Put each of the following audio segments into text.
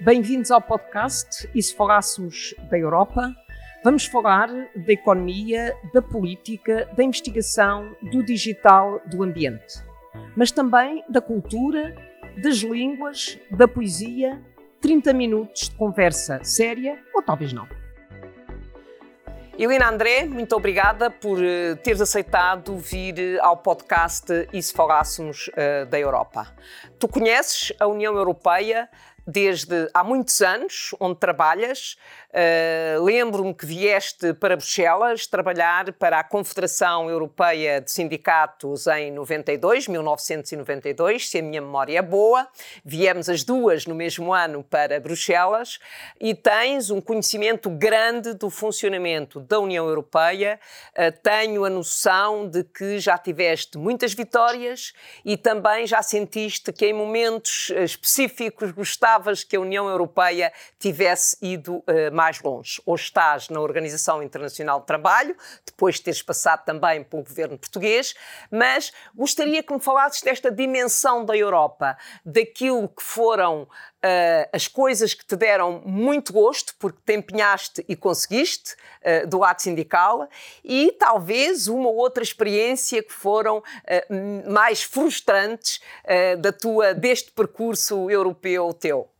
Bem-vindos ao podcast E se falássemos da Europa? Vamos falar da economia, da política, da investigação, do digital, do ambiente. Mas também da cultura, das línguas, da poesia. 30 minutos de conversa séria ou talvez não. Helena André, muito obrigada por uh, teres aceitado vir uh, ao podcast E se falássemos uh, da Europa. Tu conheces a União Europeia desde há muitos anos, onde trabalhas. Uh, Lembro-me que vieste para Bruxelas trabalhar para a Confederação Europeia de Sindicatos em 92, 1992, se a minha memória é boa. Viemos as duas no mesmo ano para Bruxelas e tens um conhecimento grande do funcionamento da União Europeia. Uh, tenho a noção de que já tiveste muitas vitórias e também já sentiste que em momentos específicos gostavas que a União Europeia tivesse ido uh, mais mais longe. Hoje estás na Organização Internacional de Trabalho, depois de teres passado também pelo governo português, mas gostaria que me falasses desta dimensão da Europa, daquilo que foram Uh, as coisas que te deram muito gosto, porque te empenhaste e conseguiste, uh, do lado sindical, e talvez uma ou outra experiência que foram uh, mais frustrantes da tua, deste percurso europeu teu.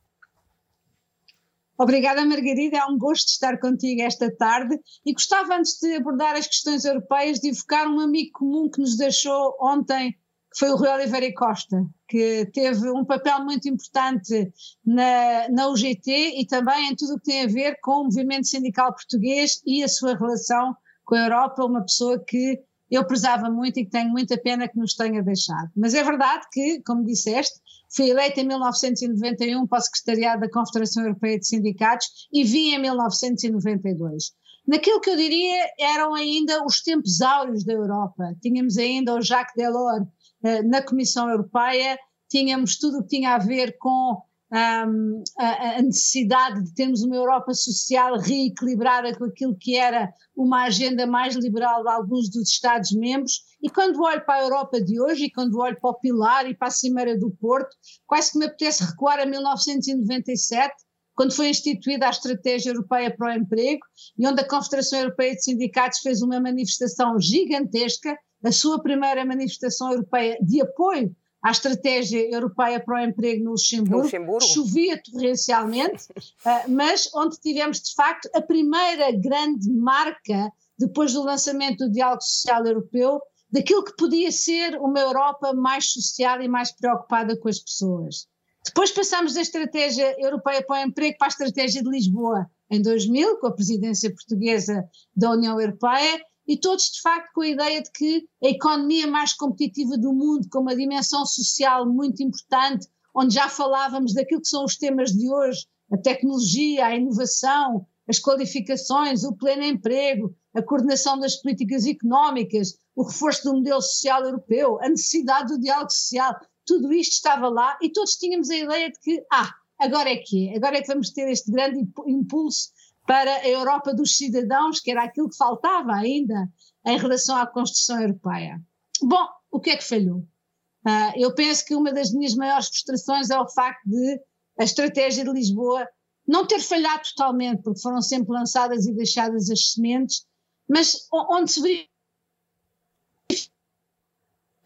Obrigada, Margarida. É um gosto estar contigo esta tarde e gostava, antes de abordar as questões europeias, de evocar um amigo comum que nos deixou ontem, que foi o Rui Oliveira Costa, que teve um papel muito importante na, na UGT e também em tudo o que tem a ver com o movimento sindical português e a sua relação com a Europa, uma pessoa que eu prezava muito e que tenho muita pena que nos tenha deixado. Mas é verdade que, como disseste, fui eleita em 1991 para o Secretariado da Confederação Europeia de Sindicatos e vim em 1992. Naquilo que eu diria eram ainda os tempos áureos da Europa. Tínhamos ainda o Jacques Delors eh, na Comissão Europeia, tínhamos tudo o que tinha a ver com um, a, a, necessidade de termos uma Europa social reequilibrada com aquilo que era uma agenda mais liberal de alguns dos Estados-membros. E quando olho para a Europa de hoje e quando olho para o Pilar e para a Cimeira do Porto, quase que me apetece recuar a 1997, quando foi instituída a Estratégia Europeia para o Emprego e onde a Confederação Europeia de Sindicatos fez uma manifestação gigantesca, a sua primeira manifestação europeia de apoio à estratégia europeia para o emprego no Luxemburgo, Luxemburgo. chovia torrencialmente, uh, mas onde tivemos de facto a primeira grande marca, depois do lançamento do diálogo social europeu, daquilo que podia ser uma Europa mais social e mais preocupada com as pessoas. Depois passamos da estratégia europeia para o emprego para a estratégia de Lisboa em 2000, com a presidência portuguesa da União Europeia, e todos de facto com a ideia de que a economia mais competitiva do mundo, com uma dimensão social muito importante, onde já falávamos daquilo que são os temas de hoje, a tecnologia, a inovação, as qualificações, o pleno emprego, a coordenação das políticas económicas, o reforço do modelo social europeu, a necessidade do diálogo social, tudo isto estava lá e todos tínhamos a ideia de que, ah, agora é que é, agora é que vamos ter este grande impulso para a Europa dos cidadãos, que era aquilo que faltava ainda em relação à construção europeia. Bom, o que é que falhou? Uh, eu penso que uma das minhas maiores frustrações é o facto de a estratégia de Lisboa não ter falhado totalmente, porque foram sempre lançadas e deixadas as sementes, mas onde se viu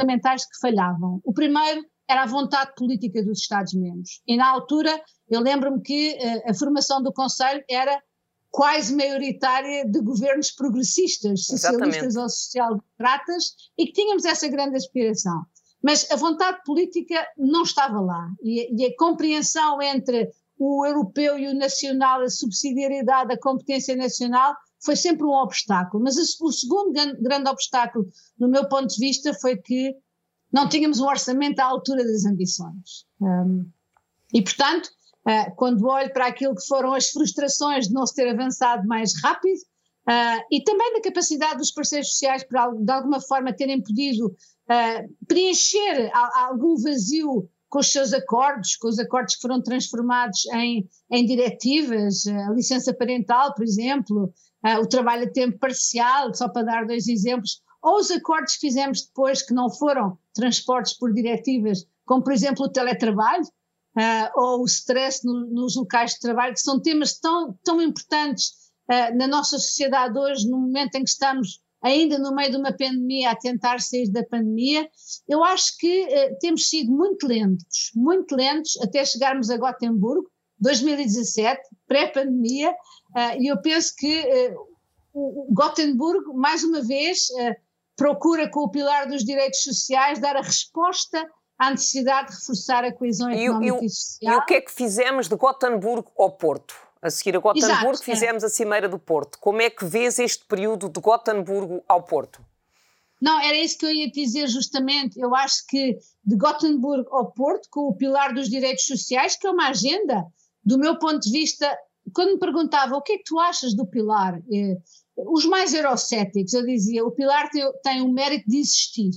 fundamentais que falhavam. O primeiro era a vontade política dos Estados-membros. E na altura, eu lembro-me que uh, a formação do Conselho era quase maioritária de governos progressistas, socialistas Exatamente. ou social-democratas, e que tínhamos essa grande aspiração. Mas a vontade política não estava lá. E, e a compreensão entre o europeu e o nacional, a subsidiariedade, a competência nacional, foi sempre um obstáculo. Mas o segundo grande obstáculo, do meu ponto de vista, foi que não tínhamos um orçamento à altura das ambições. Um, e, portanto, uh, quando olho para aquilo que foram as frustrações de não se ter avançado mais rápido, uh, e também da capacidade dos parceiros sociais para, de alguma forma, terem podido uh, preencher a, a algum vazio com os seus acordos, com os acordos que foram transformados em, em diretivas, a licença parental, por exemplo, o trabalho a tempo parcial, só para dar dois exemplos, ou os acordos que fizemos depois que não foram transportes por diretivas, como por exemplo o teletrabalho, uh, ou o stress no, nos locais de trabalho, que são temas tão, tão importantes uh, na nossa sociedade hoje, no momento em que estamos ainda no meio de uma pandemia, a tentar sair da pandemia, eu acho que uh, temos sido muito lentos, muito lentos até chegarmos a Gotemburgo, 2017, pré-pandemia, e eu penso que o Gotemburgo, mais uma vez, procura com o pilar dos direitos sociais dar a resposta à necessidade de reforçar a coesão económica e, e social. E o que é que fizemos de Gotemburgo ao Porto? A seguir a Gotemburgo Exato, fizemos é. a Cimeira do Porto. Como é que vês este período de Gotemburgo ao Porto? Não, era isso que eu ia dizer justamente. Eu acho que de Gotemburgo ao Porto, com o pilar dos direitos sociais, que é uma agenda, do meu ponto de vista, quando me perguntava o que é que tu achas do pilar, eh, os mais eurocéticos, eu dizia, o pilar tem, tem o mérito de existir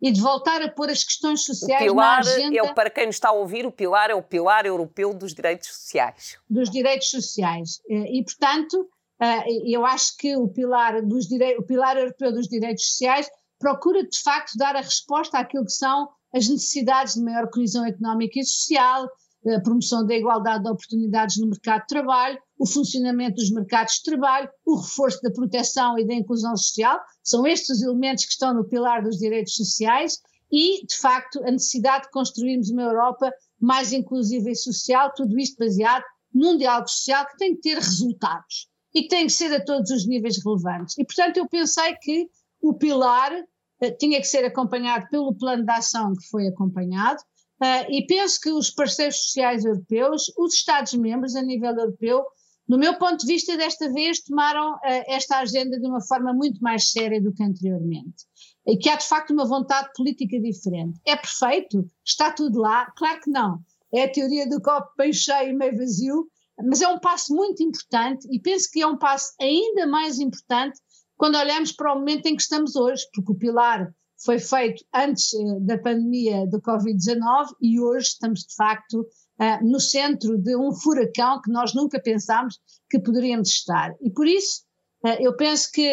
e de voltar a pôr as questões sociais o pilar na agenda. É, para quem nos está a ouvir, o pilar é o pilar europeu dos direitos sociais. Dos direitos sociais. Eh, e, portanto, eh, eu acho que o pilar, dos o pilar europeu dos direitos sociais procura, de facto, dar a resposta àquilo que são as necessidades de maior coesão económica e social, a promoção da igualdade de oportunidades no mercado de trabalho, o funcionamento dos mercados de trabalho, o reforço da proteção e da inclusão social, são estes os elementos que estão no pilar dos direitos sociais e, de facto, a necessidade de construirmos uma Europa mais inclusiva e social, tudo isto baseado num diálogo social que tem que ter resultados e que tem que ser a todos os níveis relevantes. E, portanto, eu pensei que o pilar uh, tinha que ser acompanhado pelo plano de ação que foi acompanhado, Uh, e penso que os parceiros sociais europeus, os Estados-membros a nível europeu, no meu ponto de vista, desta vez tomaram uh, esta agenda de uma forma muito mais séria do que anteriormente. E que há de facto uma vontade política diferente. É perfeito? Está tudo lá? Claro que não. É a teoria do copo bem cheio e meio vazio, mas é um passo muito importante e penso que é um passo ainda mais importante quando olhamos para o momento em que estamos hoje, porque o pilar foi feito antes uh, da pandemia do Covid-19 e hoje estamos de facto uh, no centro de um furacão que nós nunca pensámos que poderíamos estar. E por isso uh, eu penso que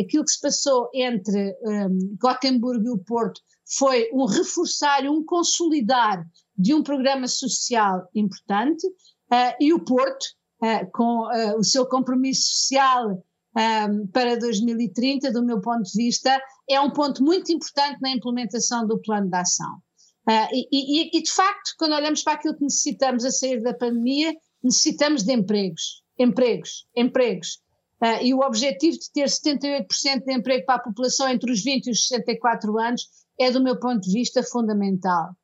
aquilo que se passou entre um, Gotemburgo e o Porto foi um reforçar um consolidar de um programa social importante e o Porto, com o seu compromisso social um, para 2030, do meu ponto de vista, é um ponto muito importante na implementação do plano de ação. Uh, e, e, e, de facto, quando olhamos para aquilo que necessitamos a sair da pandemia, necessitamos de empregos, empregos, empregos. Uh, e o objetivo de ter 78% de emprego para a população entre os 20 e os 64 anos é, do meu ponto de vista, fundamental.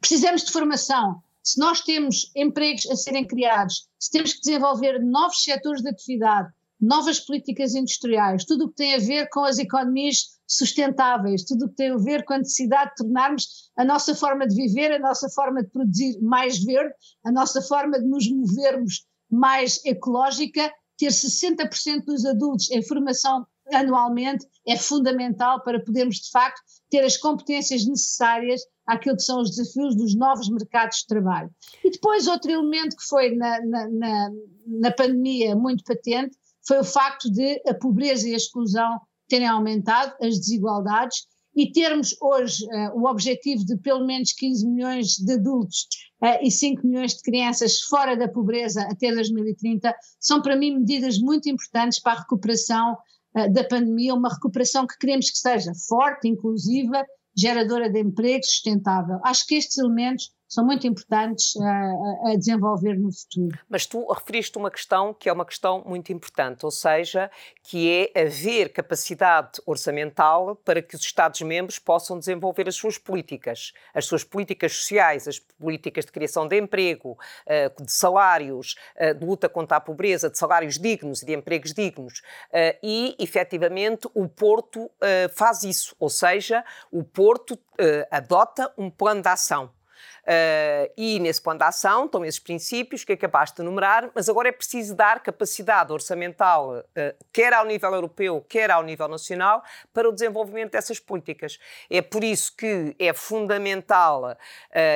Precisamos de formação. Se nós temos empregos a serem criados, se temos que desenvolver novos setores de atividade, novas políticas industriais, tudo o que tem a ver com as economias sustentáveis, tudo o que tem a ver com a necessidade de tornarmos a nossa forma de viver, a nossa forma de produzir mais verde, a nossa forma de nos movermos mais ecológica, ter 60% dos adultos em formação anualmente é fundamental para podermos, de facto, ter as competências necessárias àquilo que são os desafios dos novos mercados de trabalho. E depois, outro elemento que foi na, na, na, na pandemia muito patente foi o facto de a pobreza e a exclusão terem aumentado, as desigualdades, e termos hoje uh, o objetivo de pelo menos 15 milhões de adultos uh, e 5 milhões de crianças fora da pobreza até 2030, são para mim medidas muito importantes para a recuperação uh, da pandemia, uma recuperação que queremos que seja forte, inclusiva, geradora de emprego, sustentável. Acho que estes elementos são muito importantes a, a, desenvolver no futuro. Mas tu referiste uma questão que é uma questão muito importante, ou seja, que é haver capacidade orçamental para que os Estados-membros possam desenvolver as suas políticas, as suas políticas sociais, as políticas de criação de emprego, eh, de salários, eh, de luta contra a pobreza, de salários dignos e de empregos dignos. Eh, e, efetivamente, o Porto faz isso, ou seja, o Porto adota um plano de ação Uh, e nesse plano de ação estão esses princípios que acabaste de enumerar, mas agora é preciso dar capacidade orçamental, uh, quer ao nível europeu, quer ao nível nacional, para o desenvolvimento dessas políticas. É por isso que é fundamental, uh,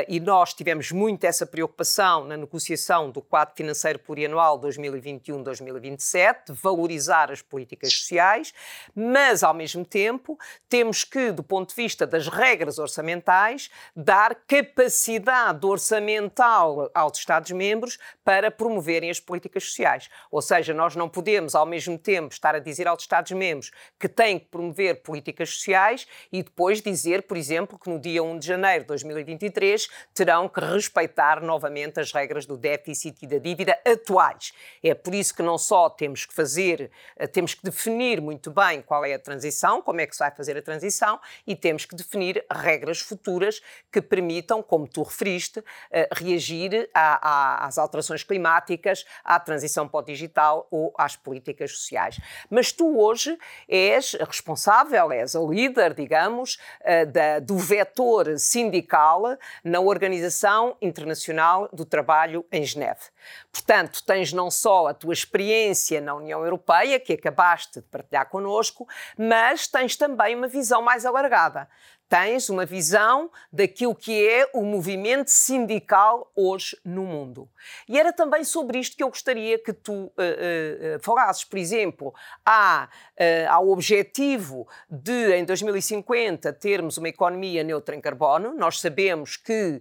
e nós tivemos muito essa preocupação na negociação do quadro financeiro plurianual 2021-2027, valorizar as políticas sociais, mas ao mesmo tempo temos que, do ponto de vista das regras orçamentais, dar capacidade capacidade orçamental aos Estados-membros para promoverem as políticas sociais. Ou seja, nós não podemos, ao mesmo tempo, estar a dizer aos Estados-membros que têm que promover políticas sociais e depois dizer, por exemplo, que no dia 1 de janeiro de 2023 terão que respeitar novamente as regras do déficit e da dívida atuais. É por isso que não só temos que fazer, eh, temos que definir muito bem qual é a transição, como é que se vai fazer a transição e temos que definir regras futuras que permitam, como tu referiste, eh, reagir às alterações climáticas, à transição para o digital ou às políticas sociais. Mas tu hoje és responsável, és a líder, digamos, eh, da, do vetor sindical na Organização Internacional do Trabalho em Geneve. Portanto, tens não só a tua experiência na União Europeia, que acabaste de partilhar connosco, mas tens também uma visão mais alargada tens uma visão daquilo que é o movimento sindical hoje no mundo. E era também sobre isto que eu gostaria que tu uh, uh, falasses. Por exemplo, há, uh, há o objetivo de, em 2050, termos uma economia neutra em carbono. Nós sabemos que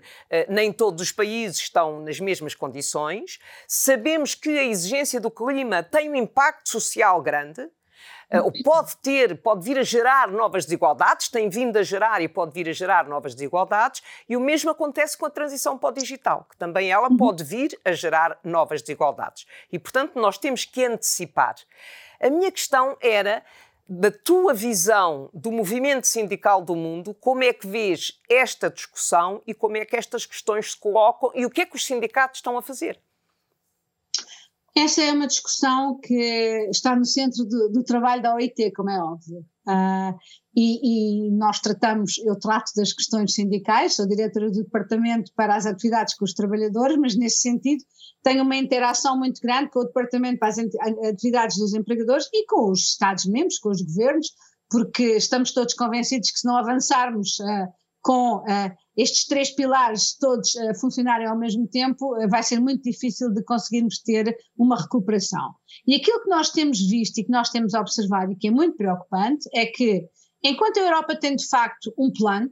nem todos os países estão nas mesmas condições. Sabemos que a exigência do clima tem um impacto social grande. Uh, pode ter, pode vir a gerar novas desigualdades, tem vindo a gerar e pode vir a gerar novas desigualdades, e o mesmo acontece com a transição para o digital, que também ela uhum. pode vir a gerar novas desigualdades. E, portanto, nós temos que antecipar. A minha questão era da tua visão do movimento sindical do mundo, como é que vês esta discussão e como é que estas questões se colocam e o que é que os sindicatos estão a fazer? Essa é uma discussão que está no centro do, do trabalho da OIT, como é óbvio. Uh, e, e, nós tratamos, eu trato das questões sindicais, sou diretora do departamento para as atividades com os trabalhadores, mas nesse sentido tenho uma interação muito grande com o departamento para as atividades dos empregadores e com os Estados-membros, com os governos, porque estamos todos convencidos que se não avançarmos uh, com uh, estes três pilares todos uh, funcionarem ao mesmo tempo, uh, vai ser muito difícil de conseguirmos ter uma recuperação. E aquilo que nós temos visto e que nós temos observado e que é muito preocupante é que, enquanto a Europa tem de facto um plano,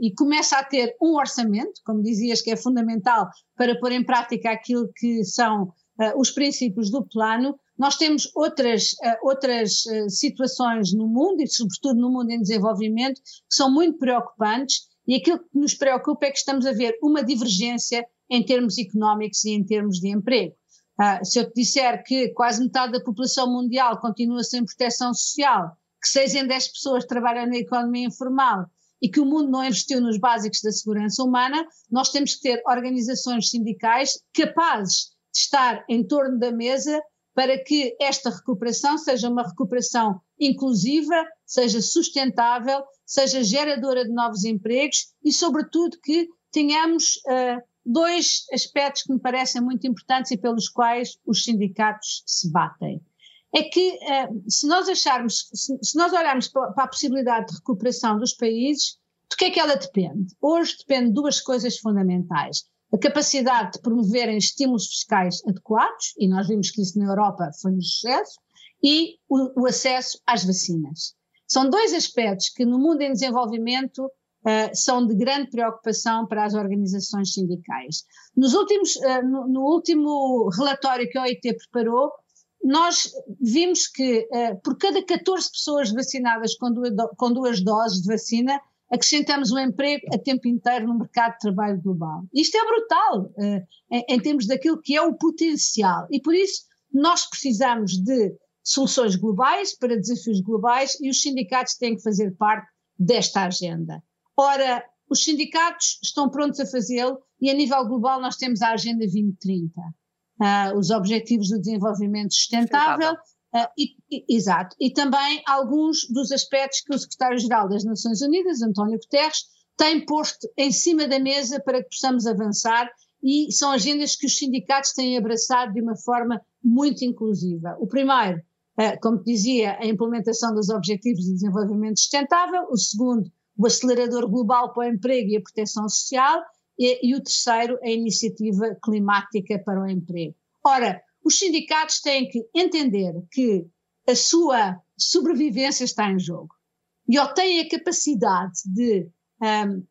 e começa a ter um orçamento, como dizias, que é fundamental para pôr em prática aquilo que são os princípios do plano, nós temos outras, uh, outras situações no mundo, e sobretudo no mundo em desenvolvimento, que são muito preocupantes e aquilo que nos preocupa é que estamos a ver uma divergência em termos económicos e em termos de emprego. Uh, se eu te disser que quase metade da população mundial continua sem proteção social, que 6 em 10 pessoas trabalham na economia informal e que o mundo não investiu nos básicos da segurança humana, nós temos que ter organizações sindicais capazes de estar em torno da mesa para que esta recuperação seja uma recuperação inclusiva, seja sustentável, seja geradora de novos empregos e, sobretudo, que tenhamos uh, dois aspectos que me parecem muito importantes e pelos quais os sindicatos se batem. É que uh, se nós acharmos, se, se nós olharmos para, para a possibilidade de recuperação dos países, do que é que ela depende? Hoje depende de duas coisas fundamentais a capacidade de promoverem estímulos fiscais adequados, e nós vimos que isso na Europa foi um sucesso, e o, o acesso às vacinas. São dois aspectos que no mundo em desenvolvimento uh, são de grande preocupação para as organizações sindicais. Nos últimos, uh, no, no, último relatório que a OIT preparou, nós vimos que uh, por cada 14 pessoas vacinadas com duas, com duas doses de vacina, acrescentamos o emprego a tempo inteiro no mercado de trabalho global. Isto é brutal uh, em, em, termos daquilo que é o potencial e por isso nós precisamos de soluções globais para desafios globais e os sindicatos têm que fazer parte desta agenda. Ora, os sindicatos estão prontos a fazê-lo e a nível global nós temos a Agenda 2030, uh, ah, os Objetivos do Desenvolvimento Sustentável, Sustentável Uh, e, e, exato. E também alguns dos aspectos que o secretário-geral das Nações Unidas, António Guterres, tem posto em cima da mesa para que possamos avançar e são agendas que os sindicatos têm abraçado de uma forma muito inclusiva. O primeiro, uh, como dizia, a implementação dos Objetivos de Desenvolvimento Sustentável, o segundo, o acelerador global para o emprego e a proteção social, e, e o terceiro, a iniciativa climática para o emprego. Ora, os sindicatos têm que entender que a sua sobrevivência está em jogo e ou têm a capacidade de um,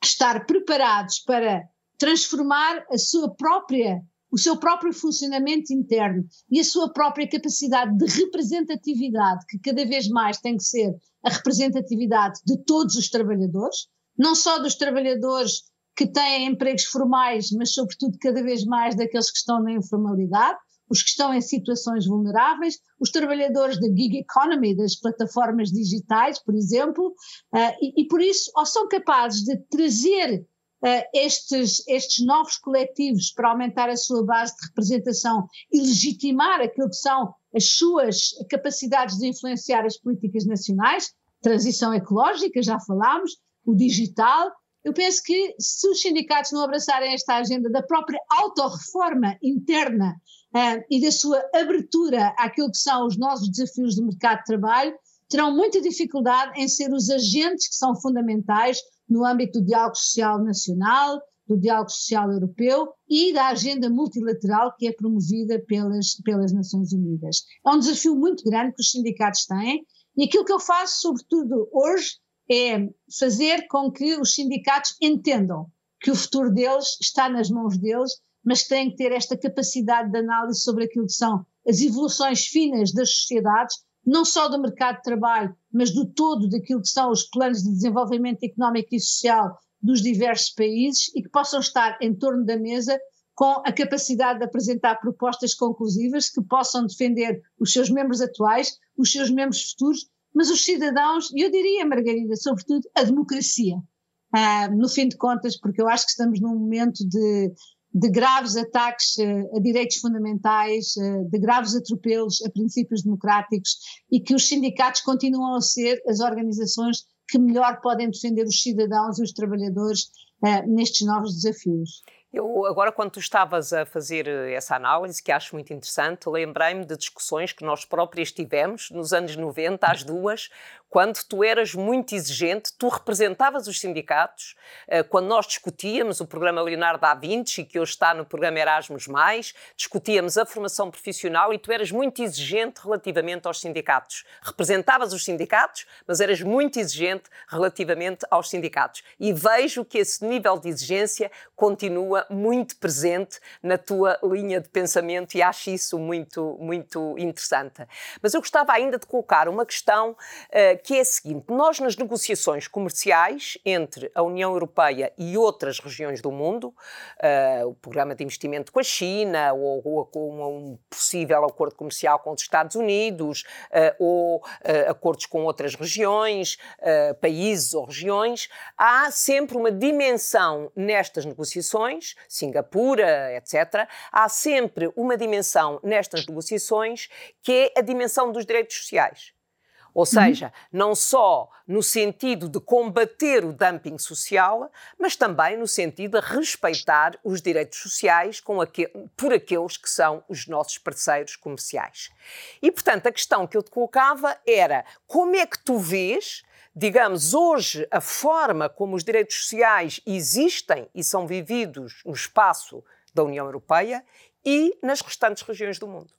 estar preparados para transformar a sua própria o seu próprio funcionamento interno e a sua própria capacidade de representatividade, que cada vez mais tem que ser a representatividade de todos os trabalhadores, não só dos trabalhadores que têm empregos formais, mas sobretudo cada vez mais daqueles que estão na informalidade, os que estão em situações vulneráveis, os trabalhadores da gig economy, das plataformas digitais, por exemplo, uh, e, e, por isso ou são capazes de trazer uh, estes, estes novos coletivos para aumentar a sua base de representação e legitimar aquilo que são as suas capacidades de influenciar as políticas nacionais, transição ecológica, já falámos, o digital. Eu penso que se os sindicatos não abraçarem esta agenda da própria autorreforma interna uh, e da sua abertura àquilo que são os novos desafios do mercado de trabalho, terão muita dificuldade em ser os agentes que são fundamentais no âmbito do diálogo social nacional, do diálogo social europeu e da agenda multilateral que é promovida pelas, pelas Nações Unidas. É um desafio muito grande que os sindicatos têm e aquilo que eu faço, sobretudo hoje, é fazer com que os sindicatos entendam que o futuro deles está nas mãos deles, mas têm que ter esta capacidade de análise sobre aquilo que são as evoluções finas das sociedades não só do mercado de trabalho, mas do todo daquilo que são os planos de desenvolvimento económico e social dos diversos países e que possam estar em torno da mesa com a capacidade de apresentar propostas conclusivas que possam defender os seus membros atuais, os seus membros futuros, mas os cidadãos, e eu diria, Margarida, sobretudo a democracia. Ah, no fim de contas, porque eu acho que estamos num momento de de graves ataques eh, a direitos fundamentais, eh, de graves atropelos a princípios democráticos e que os sindicatos continuam a ser as organizações que melhor podem defender os cidadãos e os trabalhadores uh, nestes novos desafios. Eu, agora, quando tu estavas a fazer essa análise, que acho muito interessante, lembrei-me de discussões que nós próprias tivemos nos anos 90, às duas, quando tu eras muito exigente, tu representavas os sindicatos, eh, quando nós discutíamos o programa Leonardo da Vinci, que hoje está no programa Erasmus+, discutíamos a formação profissional e tu eras muito exigente relativamente aos sindicatos. Representavas os sindicatos, mas eras muito exigente relativamente aos sindicatos. E vejo que esse nível de exigência continua muito presente na tua linha de pensamento e acho isso muito, muito interessante. Mas eu gostava ainda de colocar uma questão uh, que é a seguinte: nós, nas negociações comerciais entre a União Europeia e outras regiões do mundo, uh, o programa de investimento com a China, ou, ou com um possível acordo comercial com os Estados Unidos, uh, ou uh, acordos com outras regiões, países ou regiões, há sempre uma dimensão nestas negociações, Singapura, etc., há sempre uma dimensão nestas negociações que é a dimensão dos direitos sociais. Ou uhum. seja, uhum. não só no sentido de combater o dumping social, mas também no sentido de respeitar os direitos sociais aquel, por aqueles que são os nossos parceiros comerciais. E, portanto, a questão que eu te colocava era como é que tu vês digamos, hoje a forma como os direitos sociais existem e são vividos no espaço da União Europeia e nas restantes regiões do mundo.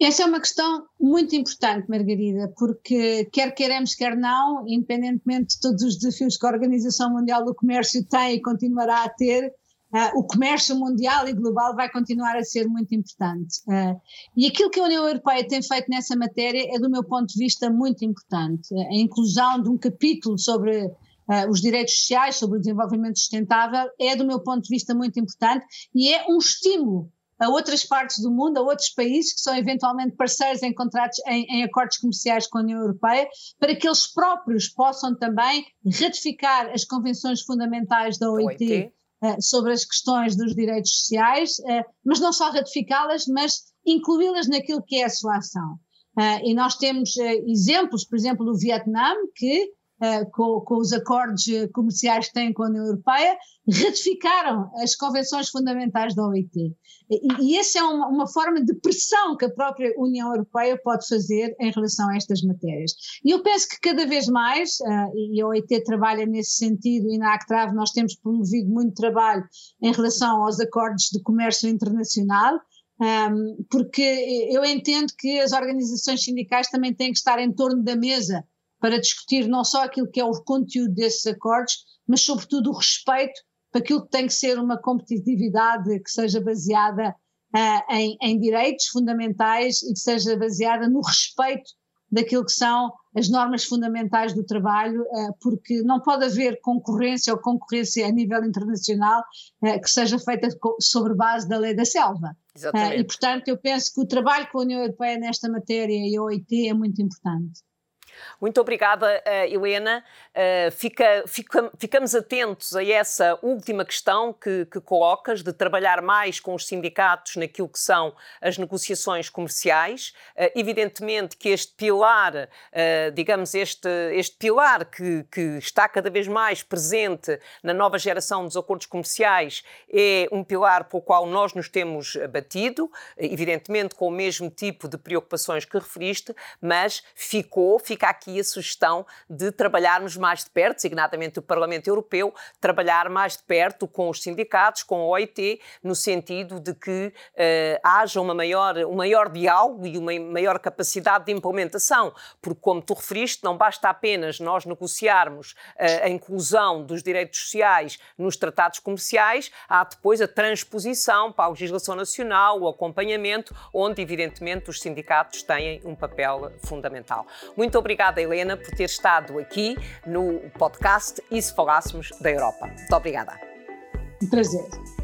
Essa é uma questão muito importante, Margarida, porque quer queremos, quer não, independentemente de todos os desafios que a Organização Mundial do Comércio tem e continuará a ter, uh, o comércio mundial e global vai continuar a ser muito importante. Uh, e aquilo que a União Europeia tem feito nessa matéria é, do meu ponto de vista, muito importante. A inclusão de um capítulo sobre Uh, os direitos sociais, sobre o desenvolvimento sustentável, é, do meu ponto de vista, muito importante e é um estímulo a outras partes do mundo, a outros países que são eventualmente parceiros em contratos, em, em, acordos comerciais com a União Europeia, para que eles próprios possam também ratificar as convenções fundamentais da OIT, OIT. Uh, sobre as questões dos direitos sociais, uh, mas não só ratificá-las, mas incluí-las naquilo que é a sua ação. Uh, e nós temos exemplos, por exemplo, do Vietnã, que Uh, com, com, os acordos eh, comerciais que têm com a União Europeia, ratificaram as convenções fundamentais da OIT. E, e essa é uma, uma, forma de pressão que a própria União Europeia pode fazer em relação a estas matérias. E eu penso que cada vez mais, uh, e a OIT trabalha nesse sentido, e na ACTRAV nós temos promovido muito trabalho em relação aos acordos de comércio internacional, um, porque eu entendo que as organizações sindicais também têm que estar em torno da mesa para discutir não só aquilo que é o conteúdo desses acordos, mas sobretudo o respeito para aquilo que tem que ser uma competitividade que seja baseada uh, em, em direitos fundamentais e que seja baseada no respeito daquilo que são as normas fundamentais do trabalho, uh, porque não pode haver concorrência ou concorrência a nível internacional uh, que seja feita sobre base da lei da selva. Exatamente. e, portanto, eu penso que o trabalho com a União Europeia nesta matéria e a OIT é muito importante. Muito obrigada, eh, Helena. Eh, fica, fica, ficamos atentos a essa última questão que, que, colocas, de trabalhar mais com os sindicatos naquilo que são as negociações comerciais. Eh, evidentemente que este pilar, digamos, este, este pilar que, que está cada vez mais presente na nova geração dos acordos comerciais é um pilar pelo qual nós nos temos batido, evidentemente com o mesmo tipo de preocupações que referiste, mas ficou, fica fica aqui a sugestão de trabalharmos mais de perto, designadamente o Parlamento Europeu, trabalhar mais de perto com os sindicatos, com a OIT, no sentido de que uh, haja uma maior, um maior diálogo e uma maior capacidade de implementação, porque, como tu referiste, não basta apenas nós negociarmos uh, a inclusão dos direitos sociais nos tratados comerciais, há depois a transposição para a legislação nacional, o acompanhamento, onde, evidentemente, os sindicatos têm um papel fundamental. Muito obrigado obrigada, Helena, por ter estado aqui no podcast E se falássemos da Europa. Muito obrigada. Um prazer.